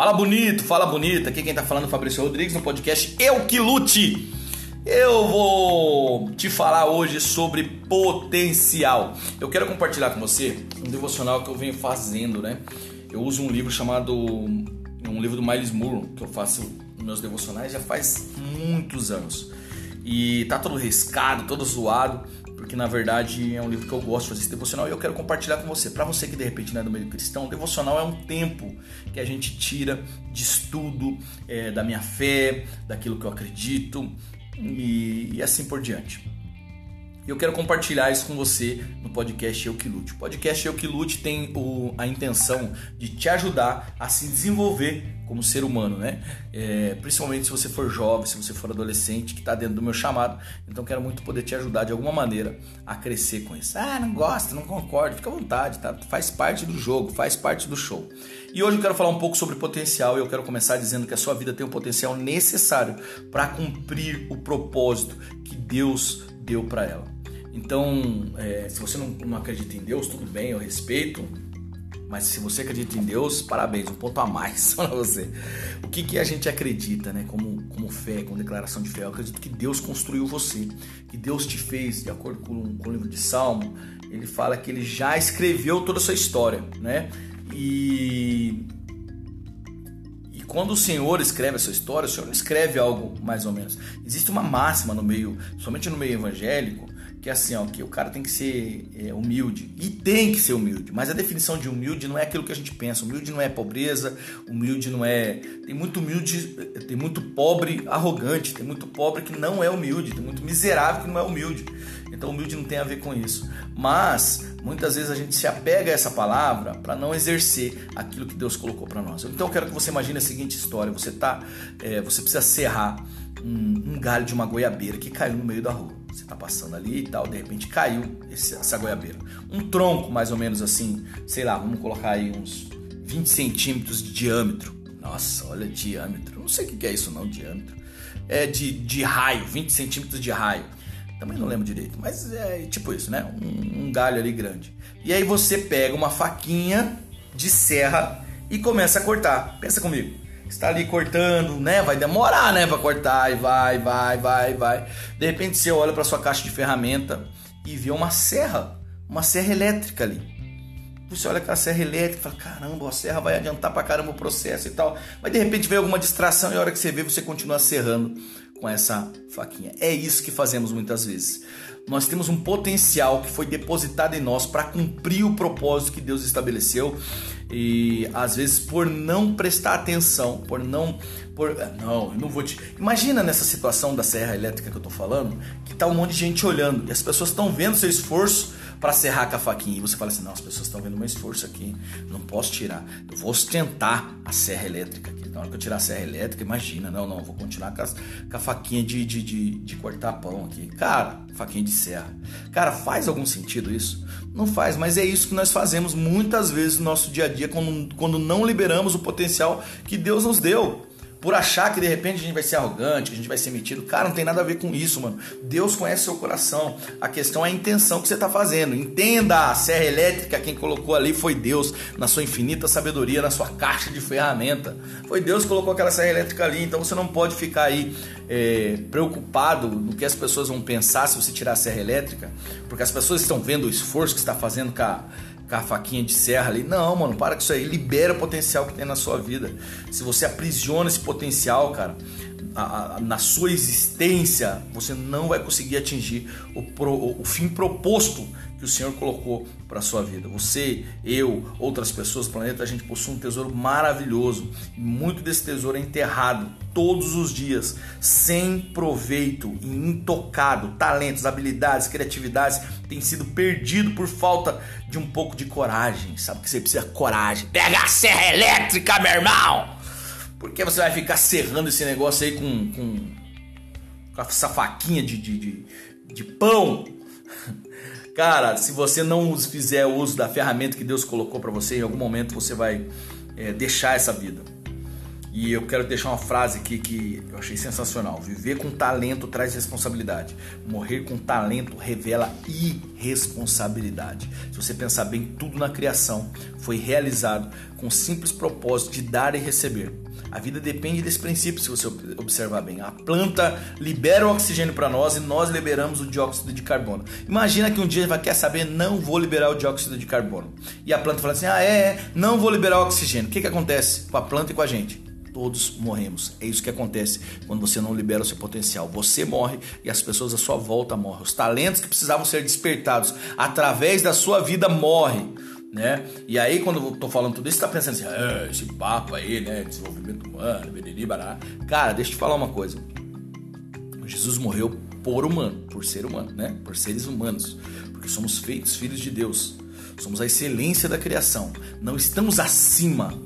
Fala bonito, fala bonita. Aqui quem tá falando é o Fabrício Rodrigues no podcast Eu Que Lute. Eu vou te falar hoje sobre potencial. Eu quero compartilhar com você um devocional que eu venho fazendo, né? Eu uso um livro chamado um livro do Miles Moore que eu faço meus devocionais já faz muitos anos. E tá todo riscado, todo zoado, porque na verdade é um livro que eu gosto de fazer esse devocional e eu quero compartilhar com você. Para você que de repente não é do meio cristão, devocional é um tempo que a gente tira de estudo é, da minha fé, daquilo que eu acredito e, e assim por diante. Eu quero compartilhar isso com você no podcast Eu Que Lute. O podcast Eu Que Lute tem o, a intenção de te ajudar a se desenvolver como ser humano, né? É, principalmente se você for jovem, se você for adolescente, que está dentro do meu chamado. Então quero muito poder te ajudar de alguma maneira a crescer com isso. Ah, não gosta, não concordo, fica à vontade, tá? Faz parte do jogo, faz parte do show. E hoje eu quero falar um pouco sobre potencial e eu quero começar dizendo que a sua vida tem o potencial necessário para cumprir o propósito que Deus deu para ela. Então, é, se você não, não acredita em Deus, tudo bem, eu respeito. Mas se você acredita em Deus, parabéns, um ponto a mais para você. O que, que a gente acredita, né? Como, como fé, como declaração de fé? Eu acredito que Deus construiu você, que Deus te fez, de acordo com, com o livro de Salmo, ele fala que ele já escreveu toda a sua história, né? E, e quando o Senhor escreve a sua história, o Senhor não escreve algo mais ou menos. Existe uma máxima no meio, somente no meio evangélico, que é assim, ó, que o cara tem que ser é, humilde. E tem que ser humilde. Mas a definição de humilde não é aquilo que a gente pensa. Humilde não é pobreza, humilde não é. Tem muito humilde, tem muito pobre arrogante, tem muito pobre que não é humilde, tem muito miserável que não é humilde. Então humilde não tem a ver com isso. Mas muitas vezes a gente se apega a essa palavra para não exercer aquilo que Deus colocou para nós. Então eu quero que você imagine a seguinte história: você tá, é, você precisa serrar um, um galho de uma goiabeira que caiu no meio da rua. Você está passando ali e tal, de repente caiu esse, essa goiabeira. Um tronco, mais ou menos assim, sei lá, vamos colocar aí uns 20 centímetros de diâmetro. Nossa, olha diâmetro. Não sei o que é isso não, diâmetro. É de, de raio, 20 centímetros de raio. Também não lembro direito, mas é tipo isso, né? Um, um galho ali grande. E aí você pega uma faquinha de serra e começa a cortar. Pensa comigo está ali cortando, né? Vai demorar, né, para cortar e vai, vai, vai, vai. De repente você olha para sua caixa de ferramenta e vê uma serra, uma serra elétrica ali. Você olha aquela serra elétrica e fala: caramba, a serra vai adiantar para caramba o processo e tal. Mas de repente vem alguma distração e a hora que você vê, você continua serrando com essa faquinha. É isso que fazemos muitas vezes. Nós temos um potencial que foi depositado em nós para cumprir o propósito que Deus estabeleceu e às vezes por não prestar atenção, por não por não, eu não vou te Imagina nessa situação da serra elétrica que eu tô falando, que tá um monte de gente olhando e as pessoas estão vendo seu esforço para serrar com a faquinha. E você fala assim: não, as pessoas estão vendo meu esforço aqui, não posso tirar. Eu vou ostentar a serra elétrica aqui. Na hora que eu tirar a serra elétrica, imagina, não, não, vou continuar com a, com a faquinha de, de, de, de cortar pão aqui. Cara, faquinha de serra. Cara, faz algum sentido isso? Não faz, mas é isso que nós fazemos muitas vezes no nosso dia a dia quando, quando não liberamos o potencial que Deus nos deu por achar que de repente a gente vai ser arrogante, que a gente vai ser metido. Cara, não tem nada a ver com isso, mano. Deus conhece seu coração. A questão é a intenção que você está fazendo. Entenda, a serra elétrica, quem colocou ali foi Deus, na sua infinita sabedoria, na sua caixa de ferramenta. Foi Deus que colocou aquela serra elétrica ali, então você não pode ficar aí é, preocupado no que as pessoas vão pensar se você tirar a serra elétrica, porque as pessoas estão vendo o esforço que está fazendo com a com a faquinha de serra ali. Não, mano, para com isso aí. Libera o potencial que tem na sua vida. Se você aprisiona esse potencial, cara, a, a, na sua existência, você não vai conseguir atingir o, pro, o fim proposto que o Senhor colocou para a sua vida. Você, eu, outras pessoas do planeta, a gente possui um tesouro maravilhoso. E muito desse tesouro é enterrado todos os dias, sem proveito e intocado. Talentos, habilidades, criatividades têm sido perdido por falta de um pouco de coragem. Sabe que você precisa coragem. Pega a serra elétrica, meu irmão! Por que você vai ficar serrando esse negócio aí com, com, com essa faquinha de, de, de, de pão? Cara, se você não fizer uso da ferramenta que Deus colocou para você, em algum momento você vai é, deixar essa vida. E eu quero deixar uma frase aqui que eu achei sensacional. Viver com talento traz responsabilidade. Morrer com talento revela irresponsabilidade. Se você pensar bem, tudo na criação foi realizado com o simples propósito de dar e receber. A vida depende desse princípio, se você observar bem. A planta libera o oxigênio para nós e nós liberamos o dióxido de carbono. Imagina que um dia vai quer saber, não vou liberar o dióxido de carbono. E a planta fala assim: ah, é, é não vou liberar o oxigênio. O que, que acontece com a planta e com a gente? Todos morremos. É isso que acontece quando você não libera o seu potencial. Você morre e as pessoas à sua volta morrem. Os talentos que precisavam ser despertados através da sua vida morrem né? E aí, quando eu tô falando tudo isso, você tá pensando assim, ah, esse papo aí, né? Desenvolvimento humano, beriri. Cara, deixa eu te falar uma coisa. Jesus morreu por humano, por ser humano, né? Por seres humanos. Porque somos feitos filhos de Deus. Somos a excelência da criação. Não estamos acima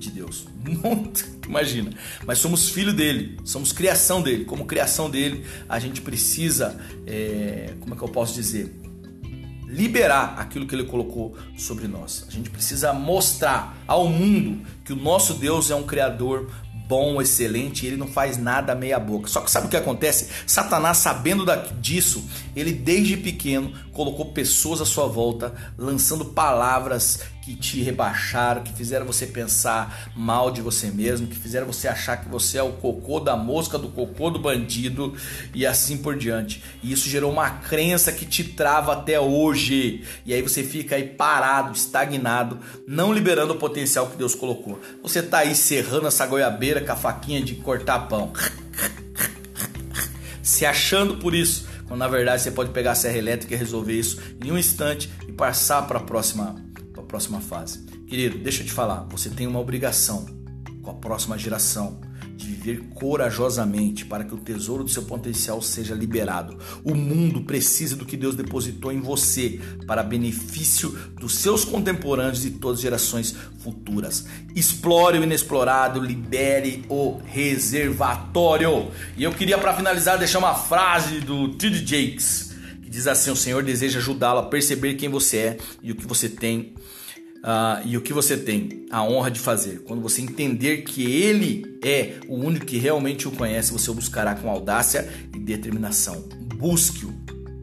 de Deus. Não, imagina. Mas somos filho dele. Somos criação dele. Como criação dele, a gente precisa. É, como é que eu posso dizer? liberar aquilo que ele colocou sobre nós. A gente precisa mostrar ao mundo que o nosso Deus é um criador bom, excelente, ele não faz nada meia boca. Só que sabe o que acontece? Satanás, sabendo disso, ele desde pequeno colocou pessoas à sua volta, lançando palavras que te rebaixaram, que fizeram você pensar mal de você mesmo, que fizeram você achar que você é o cocô da mosca, do cocô do bandido e assim por diante. E isso gerou uma crença que te trava até hoje. E aí você fica aí parado, estagnado, não liberando o potencial que Deus colocou. Você tá aí serrando essa goiabeira com a faquinha de cortar pão. Se achando por isso, quando na verdade você pode pegar a serra elétrica e resolver isso em um instante e passar para a próxima próxima fase. Querido, deixa eu te falar, você tem uma obrigação com a próxima geração de viver corajosamente para que o tesouro do seu potencial seja liberado. O mundo precisa do que Deus depositou em você para benefício dos seus contemporâneos e todas as gerações futuras. Explore o inexplorado, libere o reservatório. E eu queria para finalizar deixar uma frase do T.D. Jakes que diz assim: o Senhor deseja ajudá-lo a perceber quem você é e o que você tem Uh, e o que você tem a honra de fazer. Quando você entender que Ele é o único que realmente o conhece, você o buscará com audácia e determinação. Busque-o.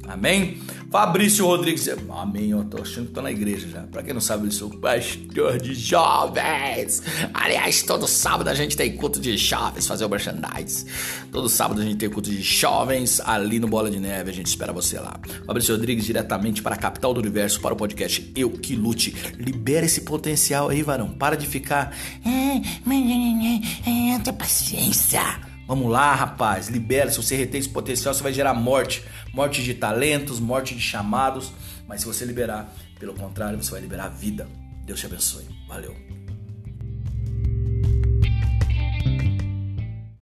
Amém? Fabrício Rodrigues, amém, eu tô achando que tô na igreja já. Pra quem não sabe, eu sou pastor de jovens. Aliás, todo sábado a gente tem culto de jovens, fazer o merchandise. Todo sábado a gente tem culto de jovens ali no Bola de Neve, a gente espera você lá. Fabrício Rodrigues, diretamente para a capital do universo, para o podcast Eu Que Lute. Libera esse potencial aí, varão. Para de ficar. É, tenha paciência. Vamos lá, rapaz, libera. Se você reter esse potencial, você vai gerar morte. Morte de talentos, morte de chamados. Mas se você liberar, pelo contrário, você vai liberar vida. Deus te abençoe. Valeu.